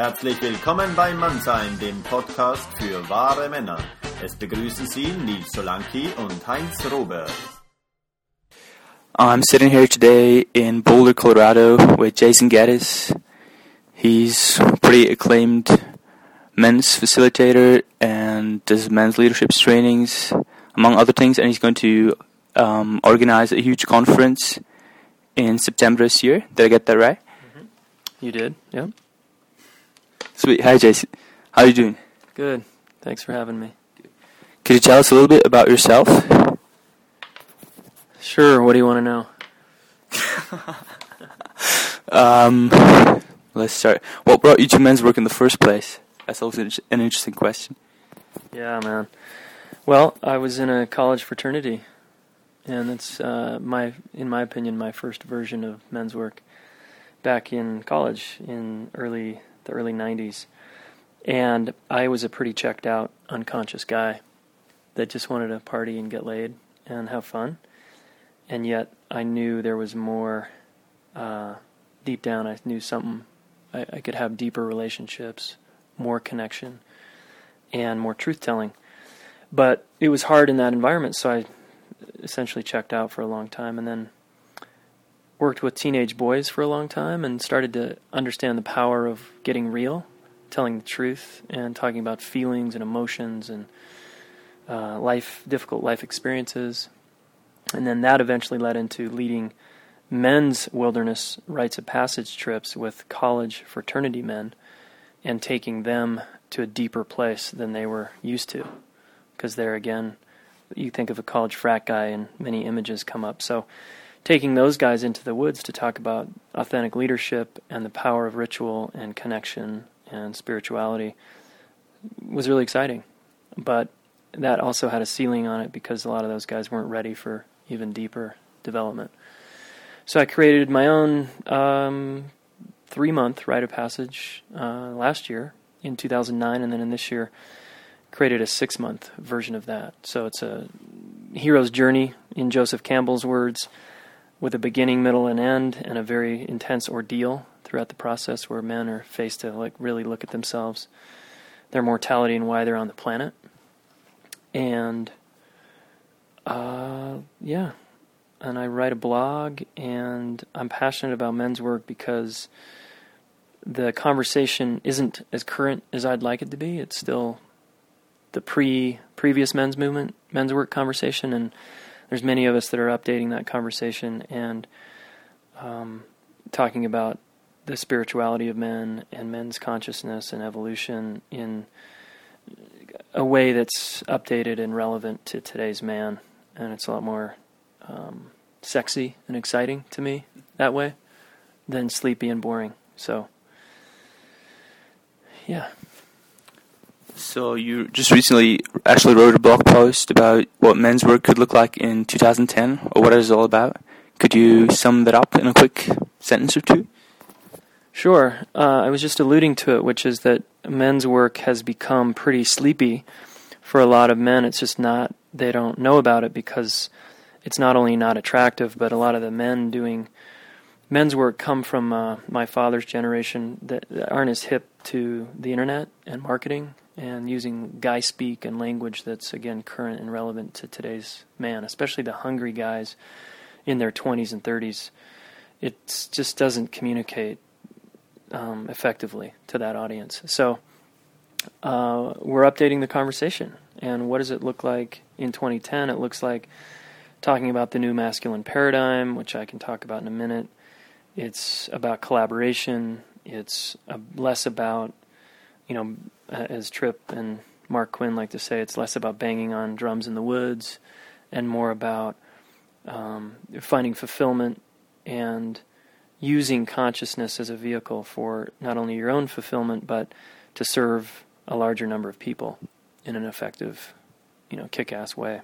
Herzlich willkommen bei Mannsein, dem Podcast für wahre Männer. Es begrüßen Sie Nils Solanki und Heinz Robert. I'm sitting here today in Boulder, Colorado with Jayson Gaddis. He's a pretty acclaimed men's facilitator and does men's leadership trainings, among other things, and he's going to um, organize a huge conference in September this year. Did I get that right? You did? Yeah. Sweet. Hi, Jayson. How are you doing? Good. Thanks for having me. Could you tell us a little bit about yourself? Sure. What do you want to know? Um, let's start. What brought you to men's work in the first place? That's also an interesting question. Yeah, man. Well, I was in a college fraternity, and it's uh, my, in my opinion, my first version of men's work back in college in early the early '90s, and I was a pretty checked out, unconscious guy that just wanted to party and get laid and have fun, and yet I knew there was more. Uh, deep down, I knew something. I, I could have deeper relationships, more connection, and more truth telling. But it was hard in that environment, so I essentially checked out for a long time and then worked with teenage boys for a long time and started to understand the power of getting real, telling the truth, and talking about feelings and emotions and uh, life, difficult life experiences. And then that eventually led into leading men's wilderness rites of passage trips with college fraternity men and taking them to a deeper place than they were used to. Because there again, you think of a college frat guy and many images come up. So taking those guys into the woods to talk about authentic leadership and the power of ritual and connection and spirituality was really exciting. But that also had a ceiling on it because a lot of those guys weren't ready for even deeper development. So I created my own um, three month rite of passage uh, last year in 2009, and then in this year created a six month version of that. So it's a hero's journey, in Joseph Campbell's words, with a beginning, middle, and end, and a very intense ordeal throughout the process where men are faced to like really look at themselves, their mortality, and why they're on the planet. And uh, yeah, and I write a blog, and I'm passionate about men's work because the conversation isn't as current as I'd like it to be. It's still the pre previous men's movement, men's work conversation, and there's many of us that are updating that conversation and um, talking about the spirituality of men and men's consciousness and evolution in a way that's updated and relevant to today's man, and it's a lot more um, sexy and exciting to me that way than sleepy and boring. So, yeah. So you just recently actually wrote a blog post about what men's work could look like in 2010, or what it is all about. Could you sum that up in a quick sentence or two? Sure. Uh, I was just alluding to it, which is that men's work has become pretty sleepy for a lot of men. It's just not, they don't know about it because it's not only not attractive, but a lot of the men doing men's work come from uh, my father's generation that aren't as hip to the internet and marketing and using guy speak and language that's again current and relevant to today's man, especially the hungry guys in their 20s and 30s. It just doesn't communicate um, effectively to that audience. So uh, we're updating the conversation. And what does it look like in 2010? It looks like talking about the new masculine paradigm, which I can talk about in a minute. It's about collaboration. It's less about, you know, as Tripp and Mark Quinn like to say, it's less about banging on drums in the woods and more about um, finding fulfillment and using consciousness as a vehicle for not only your own fulfillment, but to serve a larger number of people in an effective, you know, kick ass way.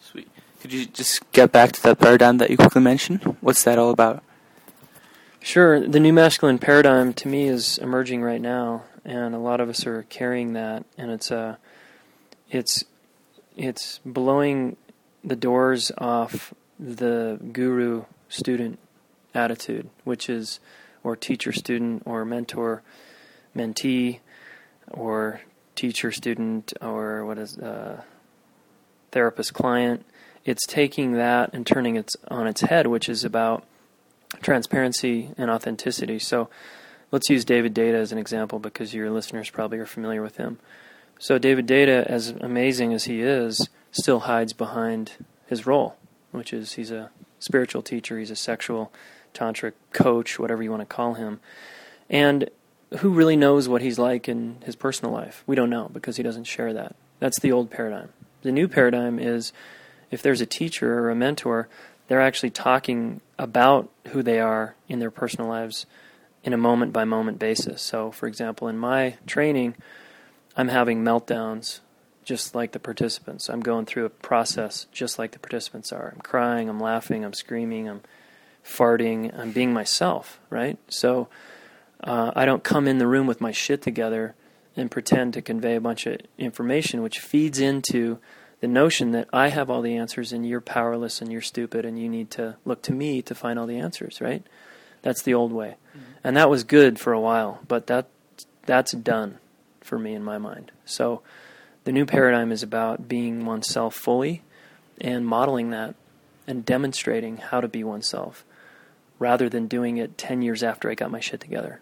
Sweet. Could you just get back to that paradigm that you quickly mentioned? What's that all about? Sure. The new masculine paradigm to me is emerging right now, and a lot of us are carrying that, and it's a, uh, it's, it's blowing the doors off the guru student attitude, which is or teacher student or mentor mentee or teacher student or what is uh, therapist client. It's taking that and turning it on its head, which is about transparency and authenticity. So let's use David Deida as an example because your listeners probably are familiar with him. So David Deida, as amazing as he is, still hides behind his role, which is he's a spiritual teacher, he's a sexual tantric coach, whatever you want to call him. And who really knows what he's like in his personal life? We don't know because he doesn't share that. That's the old paradigm. The new paradigm is if there's a teacher or a mentor, they're actually talking about who they are in their personal lives in a moment by moment basis. So, for example, in my training, I'm having meltdowns just like the participants. I'm going through a process just like the participants are. I'm crying, I'm laughing, I'm screaming, I'm farting, I'm being myself, right? So, uh, I don't come in the room with my shit together and pretend to convey a bunch of information, which feeds into the notion that I have all the answers and you're powerless and you're stupid and you need to look to me to find all the answers, right? That's the old way. And that was good for a while, but that that's done for me in my mind. So the new paradigm is about being oneself fully and modeling that and demonstrating how to be oneself rather than doing it 10 years after I got my shit together.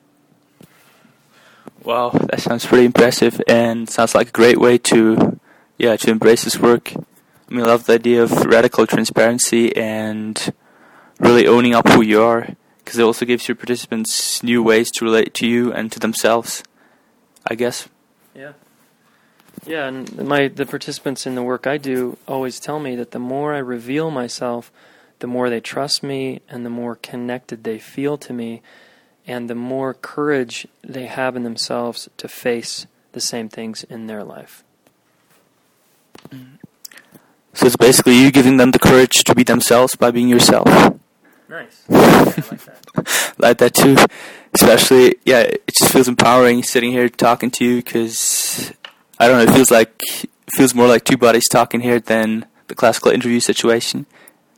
Wow, that sounds pretty impressive and sounds like a great way to yeah, to embrace this work. I mean, I love the idea of radical transparency and really owning up who you are because it also gives your participants new ways to relate to you and to themselves, I guess. Yeah. Yeah, and my the participants in the work I do always tell me that the more I reveal myself, the more they trust me and the more connected they feel to me and the more courage they have in themselves to face the same things in their life. So it's basically you giving them the courage to be themselves by being yourself. Nice. Yeah, like that. like that too. Especially, yeah, it just feels empowering sitting here talking to you because I don't know. It feels like it feels more like two bodies talking here than the classical interview situation.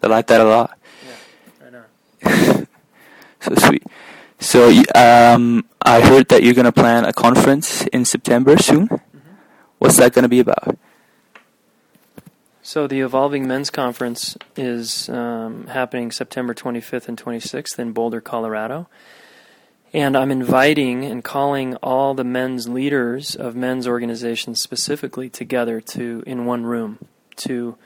I like that a lot. Yeah, I know. so sweet. So um, I heard that you're gonna plan a conference in September soon. Mm-hmm. What's that gonna be about? So the Evolving Men's Conference is um, happening September 25th and 26th in Boulder, Colorado. And I'm inviting and calling all the men's leaders of men's organizations specifically together to in one room to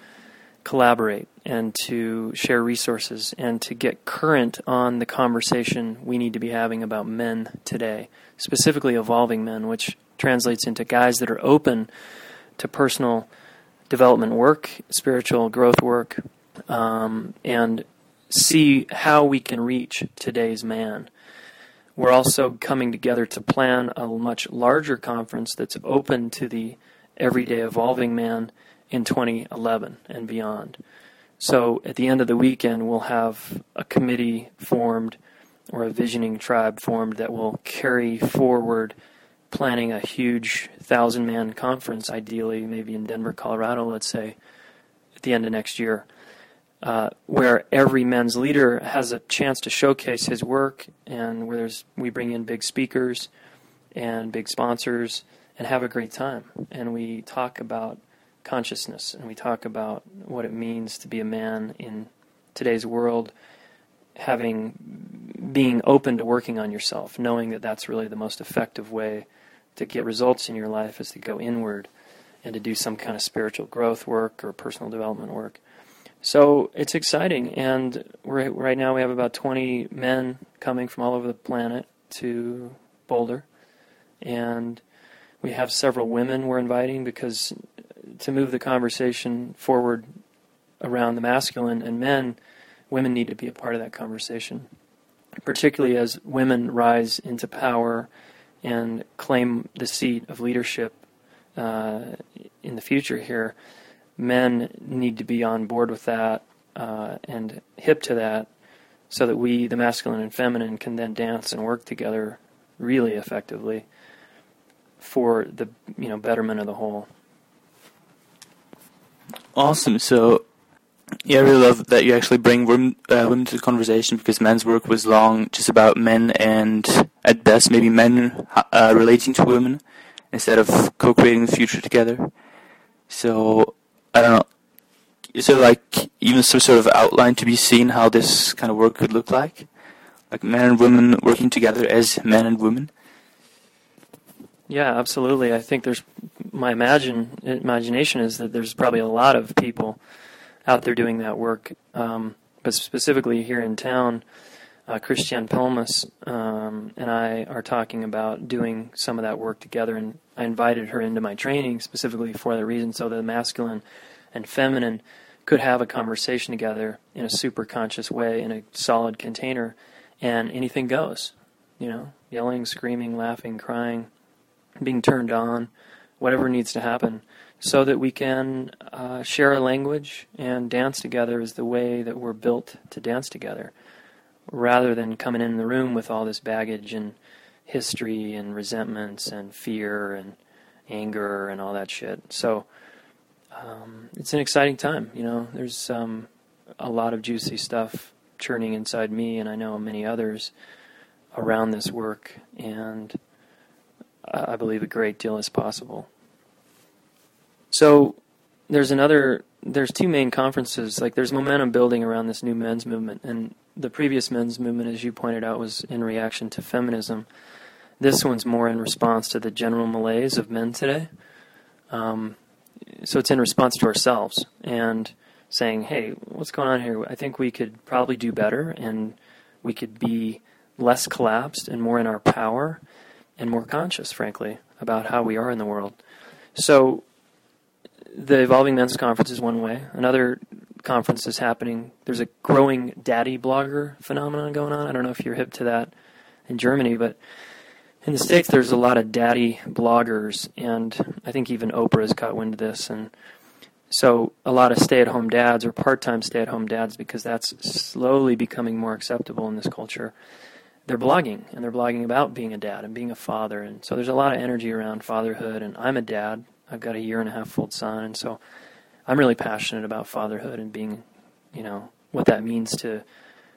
collaborate and to share resources and to get current on the conversation we need to be having about men today, specifically evolving men, which translates into guys that are open to personal development work, spiritual growth work, um, and see how we can reach today's man. We're also coming together to plan a much larger conference that's open to the everyday evolving man in 2011 and beyond. So at the end of the weekend, we'll have a committee formed or a visioning tribe formed that will carry forward planning a huge thousand man conference, ideally, maybe in Denver, Colorado, let's say, at the end of next year, uh, where every men's leader has a chance to showcase his work and where there's, we bring in big speakers and big sponsors and have a great time. And we talk about consciousness and we talk about what it means to be a man in today's world having being open to working on yourself knowing that that's really the most effective way to get results in your life is to go inward and to do some kind of spiritual growth work or personal development work. So it's exciting, and right now we have about 20 men coming from all over the planet to Boulder, and we have several women we're inviting because to move the conversation forward around the masculine and men, women need to be a part of that conversation, particularly as women rise into power and claim the seat of leadership uh, in the future here, men need to be on board with that uh, and hip to that so that we, the masculine and feminine, can then dance and work together really effectively for the you know betterment of the whole. Awesome. So Yeah, I really love that you actually bring women, uh, women to the conversation because men's work was long just about men and at best maybe men uh, relating to women instead of co-creating the future together. So I don't know. Is there like even some sort of outline to be seen how this kind of work could look like? Like men and women working together as men and women? Yeah, absolutely. I think there's my imagine imagination is that there's probably a lot of people out there doing that work. Um, but specifically here in town, uh, Christiane Pelmus um, and I are talking about doing some of that work together, and I invited her into my training specifically for that reason, so that the masculine and feminine could have a conversation together in a super conscious way in a solid container, and anything goes. You know, yelling, screaming, laughing, crying, being turned on, whatever needs to happen so that we can uh, share a language and dance together is the way that we're built to dance together, rather than coming in the room with all this baggage and history and resentments and fear and anger and all that shit. So um, it's an exciting time. You know, there's um, a lot of juicy stuff churning inside me, and I know many others around this work, and I believe a great deal is possible. So there's another there's two main conferences. Like there's momentum building around this new men's movement and the previous men's movement as you pointed out was in reaction to feminism. This one's more in response to the general malaise of men today. Um, so it's in response to ourselves and saying hey what's going on here? I think we could probably do better and we could be less collapsed and more in our power and more conscious frankly about how we are in the world. So the Evolving Men's Conference is one way. Another conference is happening. There's a growing daddy blogger phenomenon going on. I don't know if you're hip to that in Germany, but in the States, there's a lot of daddy bloggers, and I think even Oprah has caught wind of this. And so a lot of stay at home dads or part time stay at home dads, because that's slowly becoming more acceptable in this culture. They're blogging, and they're blogging about being a dad and being a father. And so there's a lot of energy around fatherhood, and I'm a dad. I've got a year and a half old son, and so I'm really passionate about fatherhood and being, you know, what that means to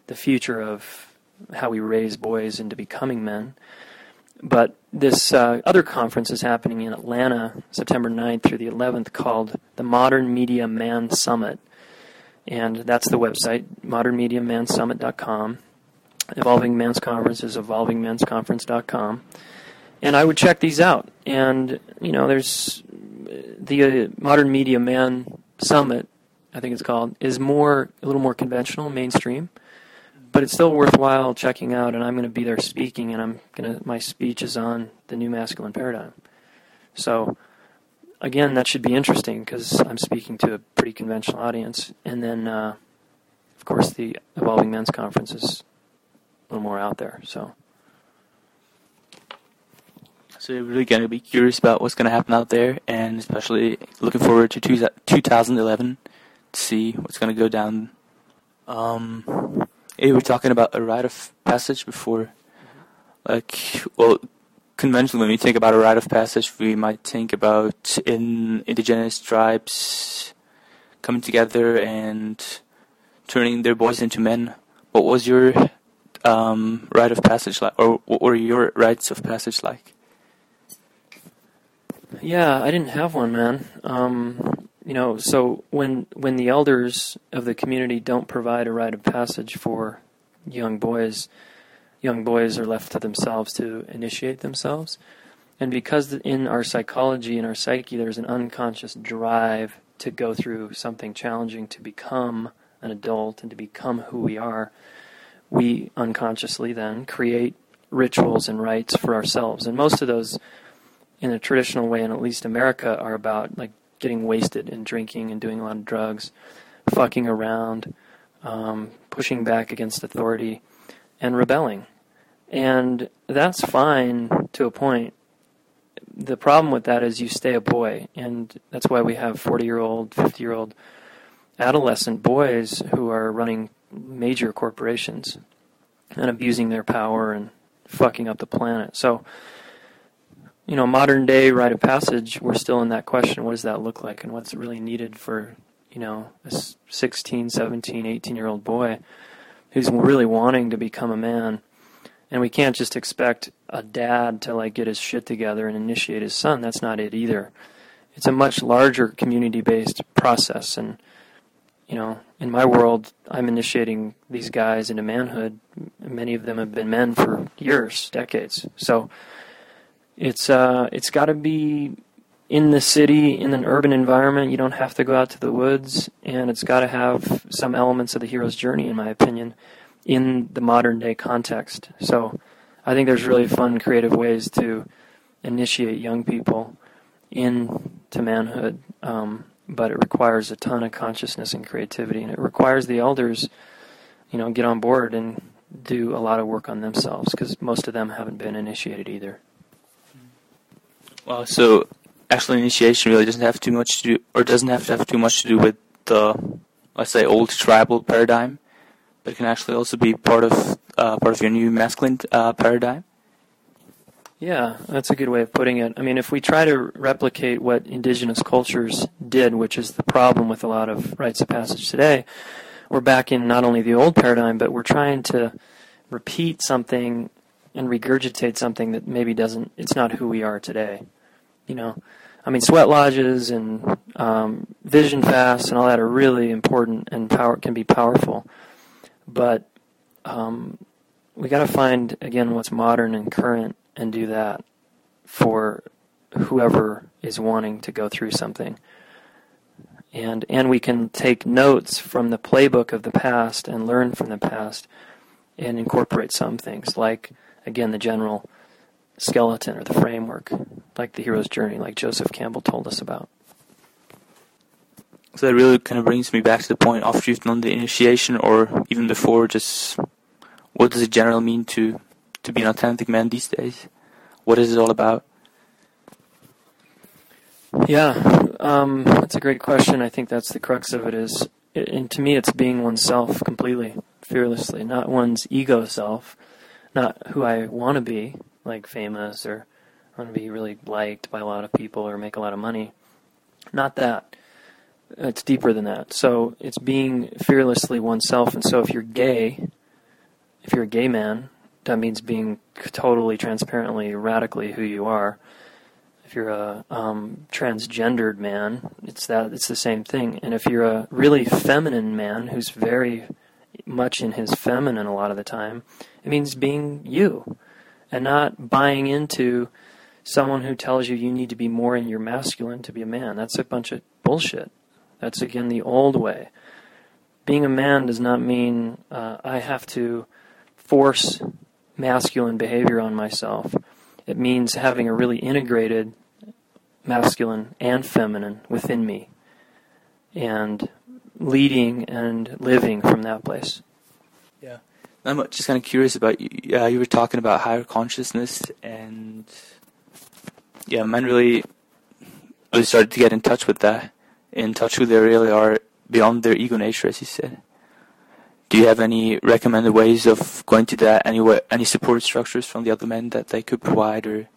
the future of how we raise boys into becoming men. But this uh, other conference is happening in Atlanta, September 9th through the 11th, called the Modern Media Man Summit. And that's the website, modernmediamansummit.com. Evolving Men's Conference is evolvingmensconference.com. And I would check these out. And, you know, there's the uh, Modern Media Man Summit, I think it's called, is more a little more conventional, mainstream, but it's still worthwhile checking out. And I'm going to be there speaking, and I'm going to my speech is on the new masculine paradigm. So again, that should be interesting because I'm speaking to a pretty conventional audience, and then uh, of course the Evolving Men's Conference is a little more out there. So. So you're really going to be curious about what's going to happen out there, and especially looking forward to 2011 to see what's going to go down. Um, you were talking about a rite of passage before. Like, well, conventionally, when we think about a rite of passage, we might think about in indigenous tribes coming together and turning their boys into men. What was your um, rite of passage like, or what were your rites of passage like? Yeah, I didn't have one, man. Um, you know, so when when the elders of the community don't provide a rite of passage for young boys, young boys are left to themselves to initiate themselves. And because in our psychology and our psyche, there's an unconscious drive to go through something challenging to become an adult and to become who we are, we unconsciously then create rituals and rites for ourselves. And most of those in a traditional way, in at least America, are about like getting wasted and drinking and doing a lot of drugs, fucking around, um, pushing back against authority, and rebelling. And that's fine to a point. The problem with that is you stay a boy, and that's why we have 40 year old, 50 year old adolescent boys who are running major corporations and abusing their power and fucking up the planet. So, you know, modern day rite of passage, we're still in that question. What does that look like, and what's really needed for you know, a 16, 17, 18 year old boy who's really wanting to become a man. And we can't just expect a dad to like get his shit together and initiate his son. That's not it either. It's a much larger community based process. And, you know, in my world, I'm initiating these guys into manhood. Many of them have been men for years, decades. So it's uh, it's got to be in the city, in an urban environment. You don't have to go out to the woods, and it's got to have some elements of the hero's journey, in my opinion, in the modern day context. So I think there's really fun, creative ways to initiate young people into manhood. Um, but it requires a ton of consciousness and creativity, and it requires the elders, you know, get on board and do a lot of work on themselves because most of them haven't been initiated either. Well, so actual initiation really doesn't have too much to do, or doesn't have to have too much to do with the, let's say, old tribal paradigm, but it can actually also be part of uh, part of your new masculine uh, paradigm. Yeah, that's a good way of putting it. I mean, if we try to replicate what indigenous cultures did, which is the problem with a lot of rites of passage today, we're back in not only the old paradigm, but we're trying to repeat something and regurgitate something that maybe doesn't, it's not who we are today. You know, I mean, sweat lodges and um, vision fasts and all that are really important and power can be powerful, but um, we got to find again what's modern and current and do that for whoever is wanting to go through something. And and we can take notes from the playbook of the past and learn from the past and incorporate some things like again the general skeleton or the framework like the hero's journey like Joseph Campbell told us about. So that really kind of brings me back to the point after you've done the initiation or even before just what does it generally mean to to be an authentic man these days? What is it all about? Yeah, um, that's a great question. I think that's the crux of it. Is and to me, it's being oneself completely, fearlessly, not one's ego self, not who I want to be, like famous or want to be really liked by a lot of people or make a lot of money. Not that. It's deeper than that. So it's being fearlessly oneself. And so if you're gay, if you're a gay man, that means being totally transparently, radically who you are. If you're a um, transgendered man, it's that it's the same thing. And if you're a really feminine man who's very much in his feminine a lot of the time, it means being you and not buying into someone who tells you you need to be more in your masculine to be a man. That's a bunch of bullshit. That's again the old way. Being a man does not mean uh, I have to force masculine behavior on myself. It means having a really integrated masculine and feminine within me and leading and living from that place. Yeah. I'm just kind of curious about you. Uh, you were talking about higher consciousness, and yeah, men really, really started to get in touch with that, in touch who they really are beyond their ego nature, as you said. Do you have any recommended ways of going to that? Any way, any support structures from the other men that they could provide, or?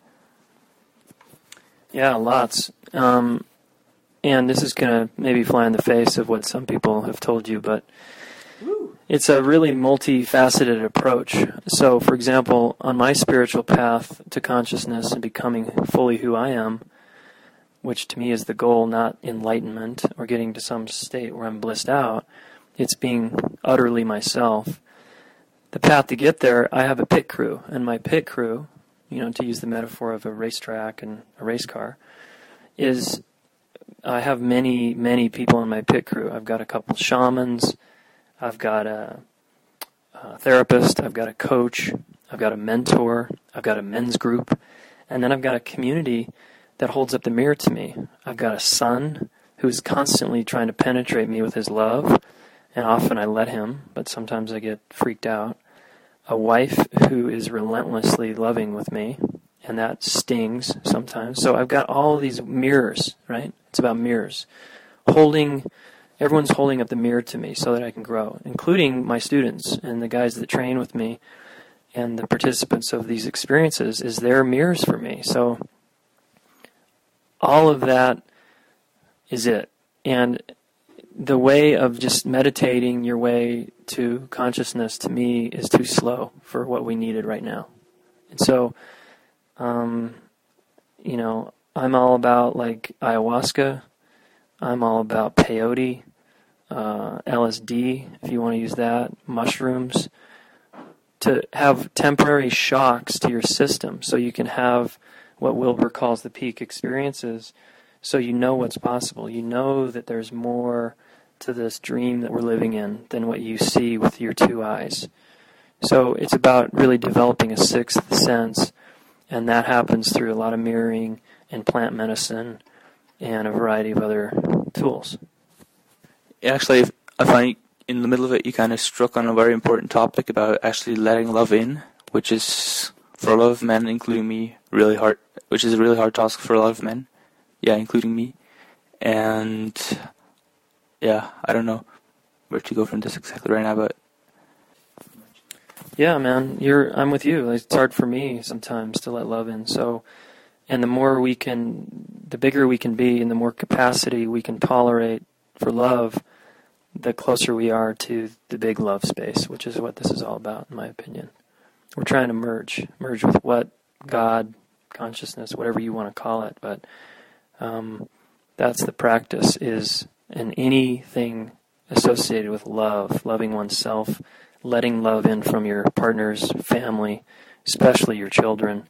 Yeah, lots. Um, and this is going to maybe fly in the face of what some people have told you, but it's a really multifaceted approach. So, for example, on my spiritual path to consciousness and becoming fully who I am, which to me is the goal, not enlightenment or getting to some state where I'm blissed out, it's being utterly myself. The path to get there, I have a pit crew, and my pit crew, you know, to use the metaphor of a racetrack and a race car, is I have many, many people in my pit crew. I've got a couple shamans, I've got a, a therapist, I've got a coach, I've got a mentor, I've got a men's group, and then I've got a community that holds up the mirror to me. I've got a son who's constantly trying to penetrate me with his love, and often I let him, but sometimes I get freaked out. A wife who is relentlessly loving with me, and that stings sometimes. So I've got all these mirrors, right? It's about mirrors. Holding everyone's holding up the mirror to me so that I can grow, including my students and the guys that train with me and the participants of these experiences is their mirrors for me. So all of that is it. And the way of just meditating your way to consciousness to me is too slow for what we needed right now. And so, um, you know, I'm all about like ayahuasca. I'm all about peyote, uh, LSD, if you want to use that, mushrooms, to have temporary shocks to your system so you can have what Wilber calls the peak experiences so you know what's possible. You know that there's more to this dream that we're living in than what you see with your two eyes. So it's about really developing a sixth sense, and that happens through a lot of mirroring and plant medicine and a variety of other tools. Actually, I find in the middle of it, you kind of struck on a very important topic about actually letting love in, which is for a lot of men, including me, really hard. Which is a really hard task for a lot of men. Yeah, including me. And yeah, I don't know where to go from this exactly right now, but yeah, man, you're I'm with you. It's hard for me sometimes to let love in. So, and the more we can, the bigger we can be, and the more capacity we can tolerate for love, the closer we are to the big love space, which is what this is all about, in my opinion. We're trying to merge, merge with what God, consciousness, whatever you want to call it, but um, that's the practice. Is in anything associated with love, loving oneself, letting love in from your partner's family, especially your children.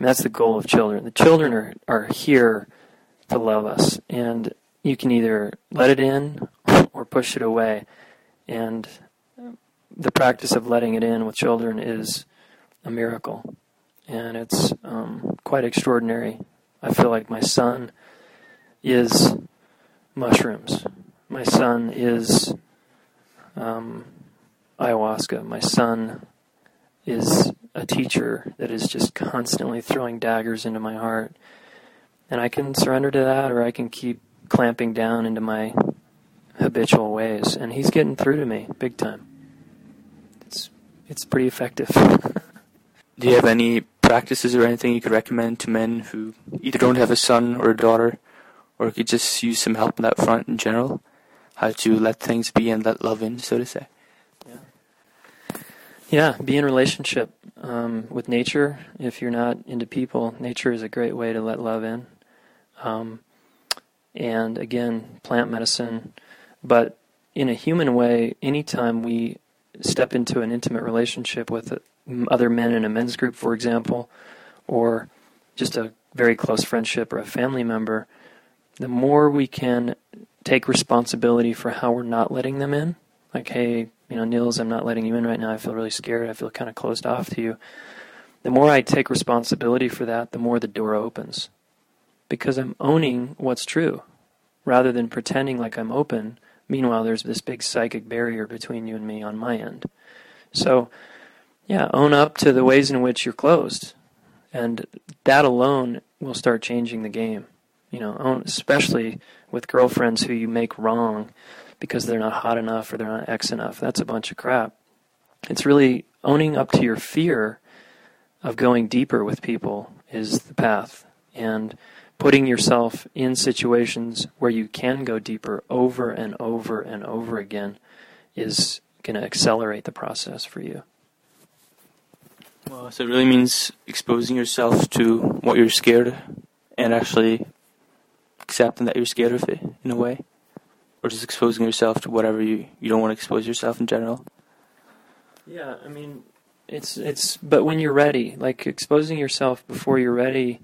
Mean, that's the goal of children. The children are, are here to love us, and you can either let it in or push it away. And the practice of letting it in with children is a miracle, and it's um, quite extraordinary. I feel like my son is mushrooms. My son is um, ayahuasca. My son is a teacher that is just constantly throwing daggers into my heart. And I can surrender to that or I can keep clamping down into my habitual ways. And he's getting through to me big time. It's, it's pretty effective. Do you have any practices or anything you could recommend to men who either don't have a son or a daughter or could just use some help on that front in general? How to let things be and let love in, so to say. Yeah, be in relationship um, with nature. If you're not into people, nature is a great way to let love in. Um, and again, plant medicine. But in a human way, anytime we step into an intimate relationship with other men in a men's group, for example, or just a very close friendship or a family member, the more we can take responsibility for how we're not letting them in. Like, hey, you know, Nils, I'm not letting you in right now. I feel really scared. I feel kind of closed off to you. The more I take responsibility for that, the more the door opens. Because I'm owning what's true rather than pretending like I'm open. Meanwhile, there's this big psychic barrier between you and me on my end. So, yeah, own up to the ways in which you're closed. And that alone will start changing the game. You know, especially with girlfriends who you make wrong because they're not hot enough or they're not X enough. That's a bunch of crap. It's really owning up to your fear of going deeper with people is the path. And putting yourself in situations where you can go deeper over and over and over again is going to accelerate the process for you. Well, so it really means exposing yourself to what you're scared of and actually accepting that you're scared of it in a way or just exposing yourself to whatever you, you don't want to expose yourself in general? Yeah, I mean, it's it's but when you're ready, like exposing yourself before you're ready,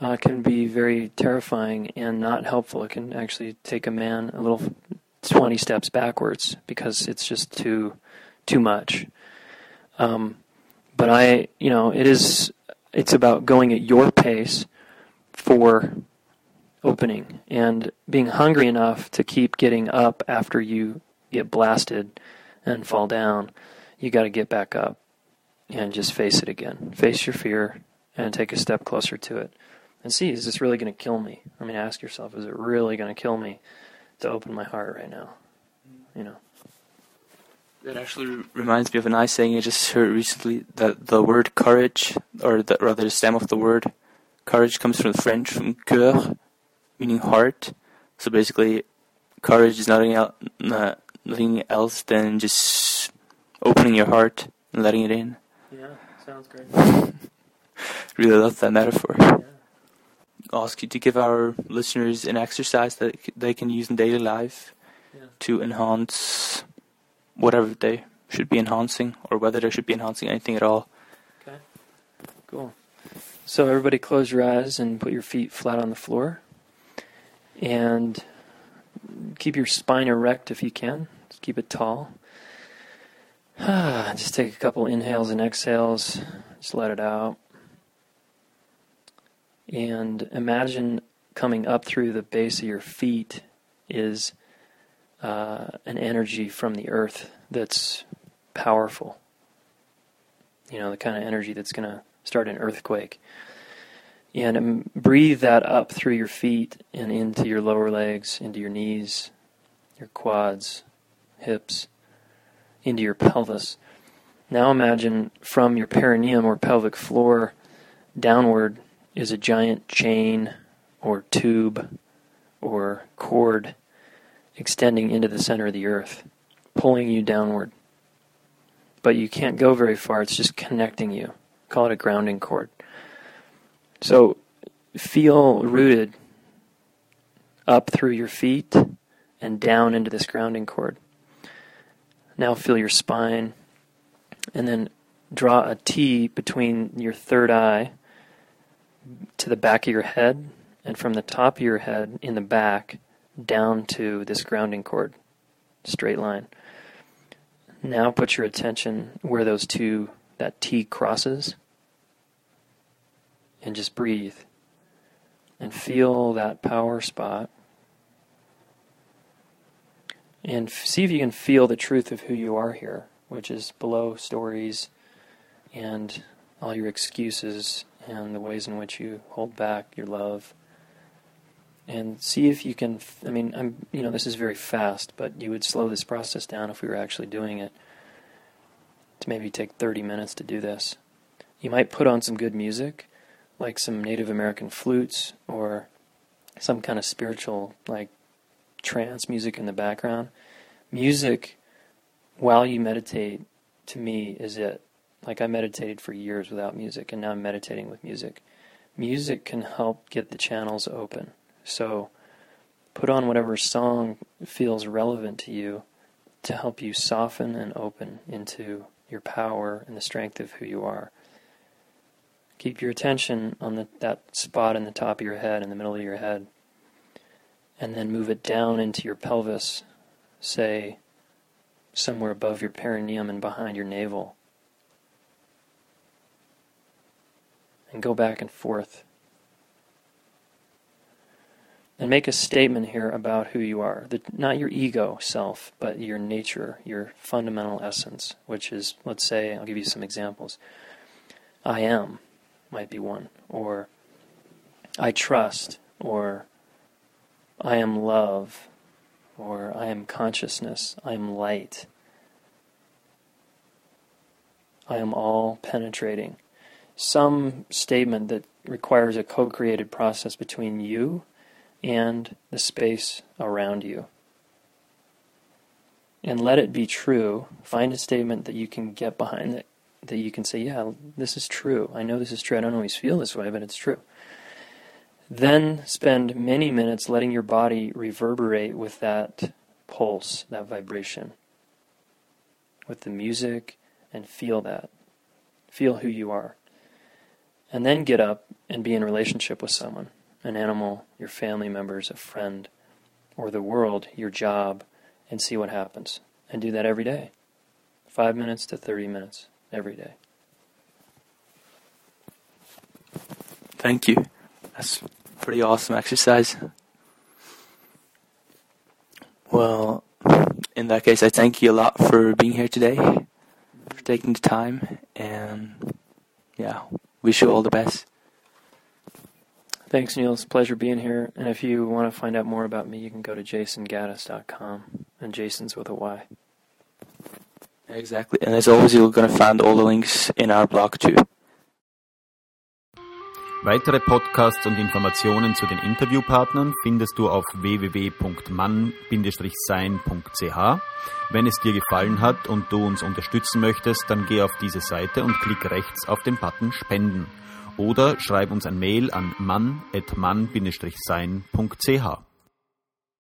uh, can be very terrifying and not helpful. It can actually take a man a little twenty steps backwards because it's just too too much. Um, but I, you know, it is it's about going at your pace for opening and being hungry enough to keep getting up after you get blasted and fall down. You got to get back up and just face it again. Face your fear and take a step closer to it. And see, is this really going to kill me? I mean, ask yourself, is it really going to kill me to open my heart right now? You know. That actually reminds me of a nice saying I just heard recently that the word courage, or the, rather the stem of the word courage, comes from the French, from cœur, meaning heart. So basically, courage is nothing else, nothing else than just opening your heart and letting it in. Yeah, sounds great. really love that metaphor. Yeah. Ask you to give our listeners an exercise that they can use in daily life Yeah. to enhance whatever they should be enhancing, or whether they should be enhancing anything at all. Okay. Cool. So everybody close your eyes and put your feet flat on the floor. And keep your spine erect if you can. Just keep it tall. Just take a couple inhales and exhales. Just let it out. And imagine coming up through the base of your feet is uh, an energy from the earth that's powerful. You know, the kind of energy that's going to start an earthquake. And um, breathe that up through your feet and into your lower legs, into your knees, your quads, hips, into your pelvis. Now imagine from your perineum or pelvic floor downward is a giant chain or tube or cord extending into the center of the earth, pulling you downward. But you can't go very far, it's just connecting you. Call it a grounding cord. So feel rooted up through your feet and down into this grounding cord. Now feel your spine and then draw a T between your third eye to the back of your head and from the top of your head in the back down to this grounding cord. Straight line. Now put your attention where those two, that T crosses, and just breathe. And feel that power spot. And see if you can feel the truth of who you are here, which is below stories and all your excuses and the ways in which you hold back your love. And see if you can. I mean, I'm. You know, this is very fast, but you would slow this process down if we were actually doing it. To maybe take 30 minutes to do this. You might put on some good music, like some Native American flutes or some kind of spiritual, like trance music in the background. Music, while you meditate, to me, is it. Like I meditated for years without music, and now I'm meditating with music. Music can help get the channels open. So put on whatever song feels relevant to you to help you soften and open into your power and the strength of who you are. Keep your attention on the, that spot in the top of your head, in the middle of your head, and then move it down into your pelvis, say somewhere above your perineum and behind your navel. And go back and forth. And make a statement here about who you are. The, not your ego self, but your nature, your fundamental essence, which is, let's say, I'll give you some examples. I am might be one, or I trust, or I am love, or I am consciousness, I am light, I am all penetrating. Some statement that requires a co created process between you and the space around you. And let it be true. Find a statement that you can get behind that that you can say, yeah, this is true. I know this is true. I don't always feel this way, but it's true. Then spend many minutes letting your body reverberate with that pulse, that vibration, with the music, and feel that. Feel who you are. And then get up and be in relationship with someone an animal, your family members, a friend, or the world, your job, and see what happens. And do that every day. Five minutes to 30 minutes every day. Thank you. That's pretty awesome exercise. Well, in that case, I thank you a lot for being here today, for taking the time, and yeah, wish you all the best. Thanks, Neil. It's a pleasure being here. And if you want to find out more about me, you can go to jaysongaddis.com. And Jayson's with a Y. Exactly. And as always, you're going to find all the links in our blog too. Weitere Podcasts und Informationen zu den Interviewpartnern findest du auf www.mann-sein.ch. Wenn es dir gefallen hat und du uns unterstützen möchtest, dann geh auf diese Seite und klick rechts auf den Button Spenden oder schreib uns ein Mail an mann-sein.ch.